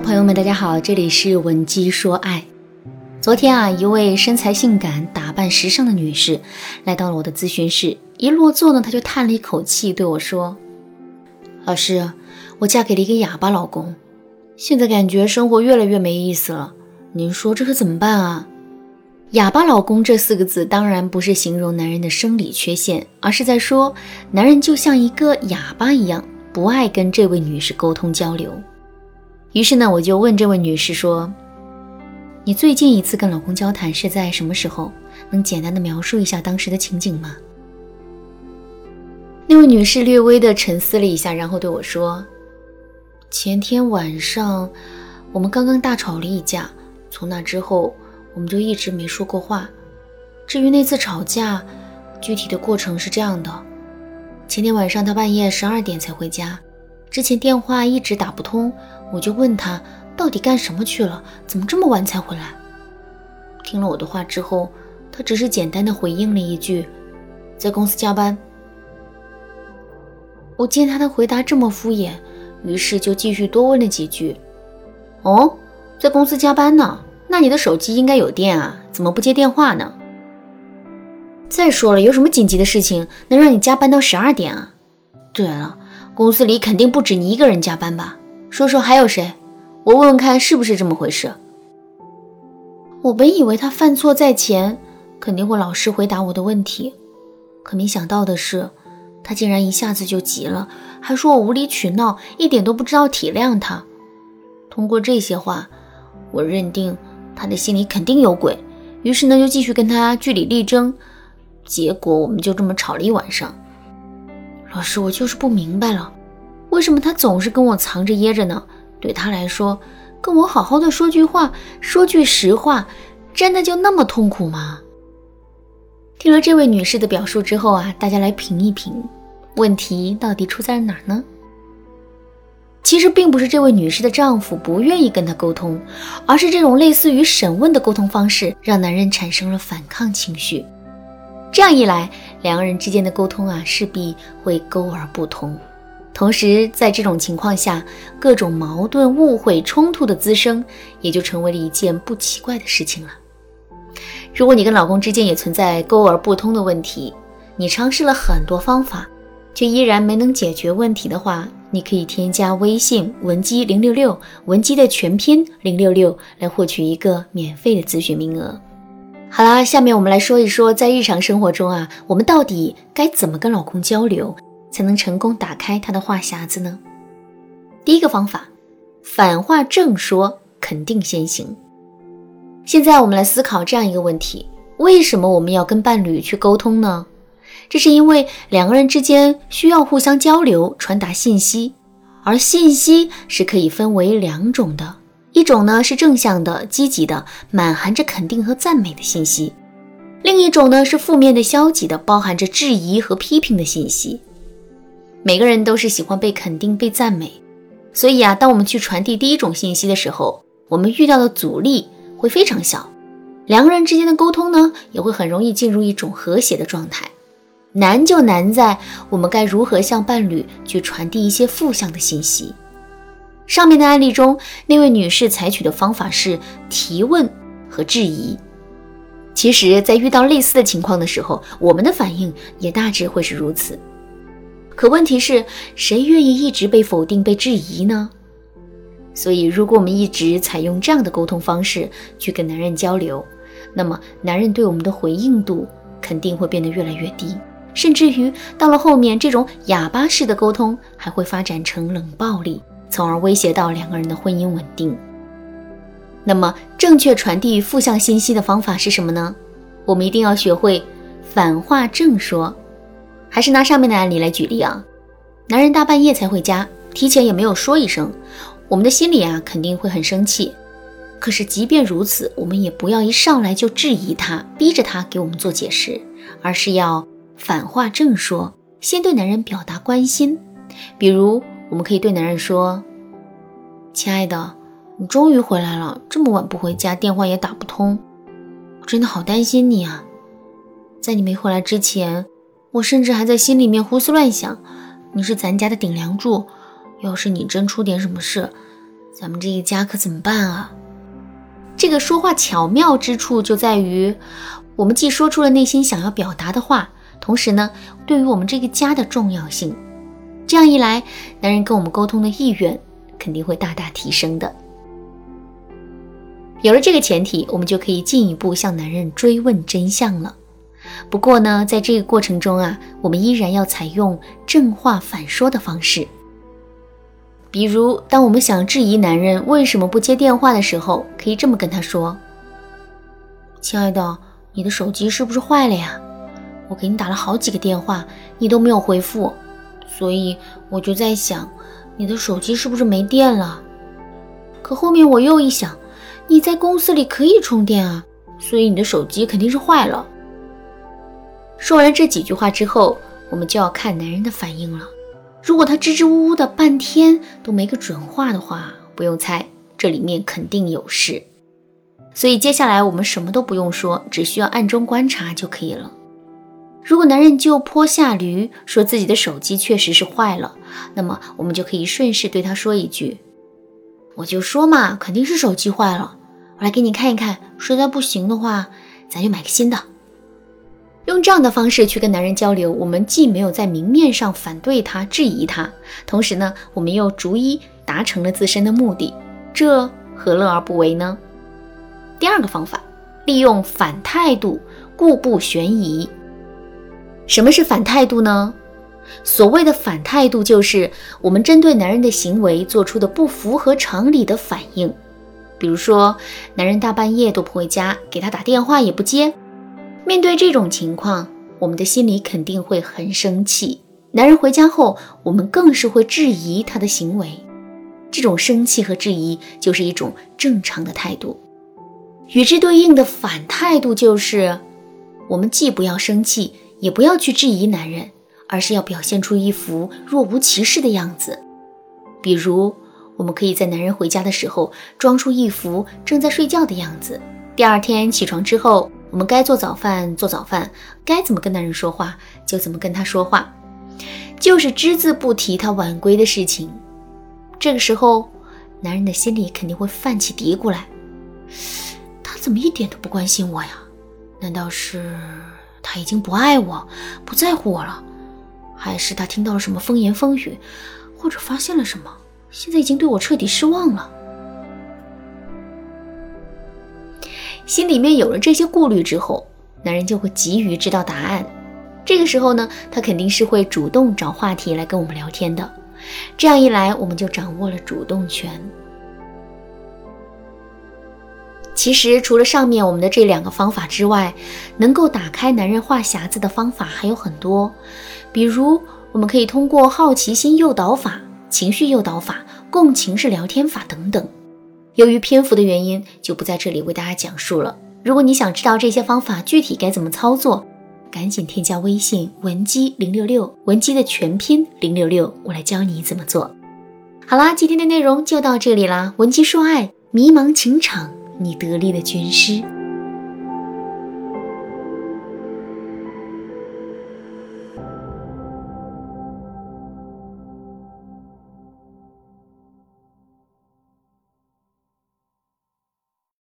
朋友们，大家好，这里是文姬说爱。昨天啊，一位身材性感、打扮时尚的女士来到了我的咨询室，一落座呢，她就叹了一口气，对我说：“老师，我嫁给了一个哑巴老公，现在感觉生活越来越没意思了，您说这可怎么办啊？”哑巴老公这四个字当然不是形容男人的生理缺陷，而是在说男人就像一个哑巴一样，不爱跟这位女士沟通交流。于是呢，我就问这位女士说：“你最近一次跟老公交谈是在什么时候？能简单的描述一下当时的情景吗？”那位女士略微的沉思了一下，然后对我说：“前天晚上我们刚刚大吵了一架，从那之后我们就一直没说过话。至于那次吵架，具体的过程是这样的：前天晚上他半夜十二点才回家。”之前电话一直打不通，我就问他到底干什么去了，怎么这么晚才回来？听了我的话之后，他只是简单的回应了一句：“在公司加班。”我见他的回答这么敷衍，于是就继续多问了几句：“哦，在公司加班呢？那你的手机应该有电啊，怎么不接电话呢？再说了，有什么紧急的事情能让你加班到十二点啊？对了。”公司里肯定不止你一个人加班吧？说说还有谁？我问问看是不是这么回事。我本以为他犯错在前，肯定会老实回答我的问题，可没想到的是，他竟然一下子就急了，还说我无理取闹，一点都不知道体谅他。通过这些话，我认定他的心里肯定有鬼，于是呢就继续跟他据理力争，结果我们就这么吵了一晚上。老师，我就是不明白了，为什么他总是跟我藏着掖着呢？对他来说，跟我好好的说句话，说句实话，真的就那么痛苦吗？听了这位女士的表述之后啊，大家来评一评，问题到底出在哪儿呢？其实并不是这位女士的丈夫不愿意跟她沟通，而是这种类似于审问的沟通方式，让男人产生了反抗情绪。这样一来，两个人之间的沟通啊，势必会沟而不通。同时，在这种情况下，各种矛盾、误会、冲突的滋生，也就成为了一件不奇怪的事情了。如果你跟老公之间也存在沟而不通的问题，你尝试了很多方法，却依然没能解决问题的话，你可以添加微信文姬零六六，文姬的全拼零六六，来获取一个免费的咨询名额。好啦，下面我们来说一说，在日常生活中啊，我们到底该怎么跟老公交流，才能成功打开他的话匣子呢？第一个方法，反话正说，肯定先行。现在我们来思考这样一个问题：为什么我们要跟伴侣去沟通呢？这是因为两个人之间需要互相交流、传达信息，而信息是可以分为两种的。一种呢是正向的、积极的，满含着肯定和赞美的信息；另一种呢是负面的、消极的，包含着质疑和批评的信息。每个人都是喜欢被肯定、被赞美，所以啊，当我们去传递第一种信息的时候，我们遇到的阻力会非常小，两个人之间的沟通呢也会很容易进入一种和谐的状态。难就难在我们该如何向伴侣去传递一些负向的信息。上面的案例中，那位女士采取的方法是提问和质疑。其实，在遇到类似的情况的时候，我们的反应也大致会是如此。可问题是，谁愿意一直被否定、被质疑呢？所以，如果我们一直采用这样的沟通方式去跟男人交流，那么男人对我们的回应度肯定会变得越来越低，甚至于到了后面，这种哑巴式的沟通还会发展成冷暴力。从而威胁到两个人的婚姻稳定。那么，正确传递负向信息的方法是什么呢？我们一定要学会反话正说。还是拿上面的案例来举例啊，男人大半夜才回家，提前也没有说一声，我们的心里啊肯定会很生气。可是即便如此，我们也不要一上来就质疑他，逼着他给我们做解释，而是要反话正说，先对男人表达关心，比如。我们可以对男人说：“亲爱的，你终于回来了，这么晚不回家，电话也打不通，我真的好担心你啊！在你没回来之前，我甚至还在心里面胡思乱想，你是咱家的顶梁柱，要是你真出点什么事，咱们这个家可怎么办啊？这个说话巧妙之处就在于，我们既说出了内心想要表达的话，同时呢，对于我们这个家的重要性，这样一来，男人跟我们沟通的意愿肯定会大大提升的。有了这个前提，我们就可以进一步向男人追问真相了。不过呢，在这个过程中啊，我们依然要采用正话反说的方式。比如，当我们想质疑男人为什么不接电话的时候，可以这么跟他说：“亲爱的，你的手机是不是坏了呀？我给你打了好几个电话，你都没有回复，所以我就在想，你的手机是不是没电了？可后面我又一想，你在公司里可以充电啊，所以你的手机肯定是坏了。”说完这几句话之后，我们就要看男人的反应了。如果他支支吾吾的半天都没个准话的话，不用猜，这里面肯定有事。所以接下来我们什么都不用说，只需要暗中观察就可以了。如果男人就坡下驴，说自己的手机确实是坏了，那么我们就可以顺势对他说一句：“我就说嘛，肯定是手机坏了，我来给你看一看。实在不行的话，咱就买个新的。”用这样的方式去跟男人交流，我们既没有在明面上反对他、质疑他，同时呢，我们又逐一达成了自身的目的，这何乐而不为呢？第二个方法，利用反态度，故步悬疑。什么是反态度呢？所谓的反态度，就是我们针对男人的行为做出的不符合常理的反应。比如说，男人大半夜都不回家，给他打电话也不接。面对这种情况，我们的心里肯定会很生气。男人回家后，我们更是会质疑他的行为。这种生气和质疑就是一种正常的态度。与之对应的反态度就是，我们既不要生气，也不要去质疑男人，而是要表现出一副若无其事的样子。比如，我们可以在男人回家的时候，装出一副正在睡觉的样子。第二天起床之后。我们该做早饭做早饭，该怎么跟男人说话就怎么跟他说话，就是只字不提他晚归的事情。这个时候，男人的心里肯定会泛起嘀咕来：他怎么一点都不关心我呀？难道是他已经不爱我，不在乎我了？还是他听到了什么风言风语，或者发现了什么，现在已经对我彻底失望了？心里面有了这些顾虑之后，男人就会急于知道答案。这个时候呢，他肯定是会主动找话题来跟我们聊天的。这样一来，我们就掌握了主动权。其实，除了上面我们的这两个方法之外，能够打开男人话匣子的方法还有很多。比如，我们可以通过好奇心诱导法、情绪诱导法、共情式聊天法等等。由于篇幅的原因，就不在这里为大家讲述了。如果你想知道这些方法具体该怎么操作，赶紧添加微信文姬零六六，文姬的全拼零六六，我来教你怎么做。好啦，今天的内容就到这里啦。文姬说爱，迷茫情场，你得力的军师。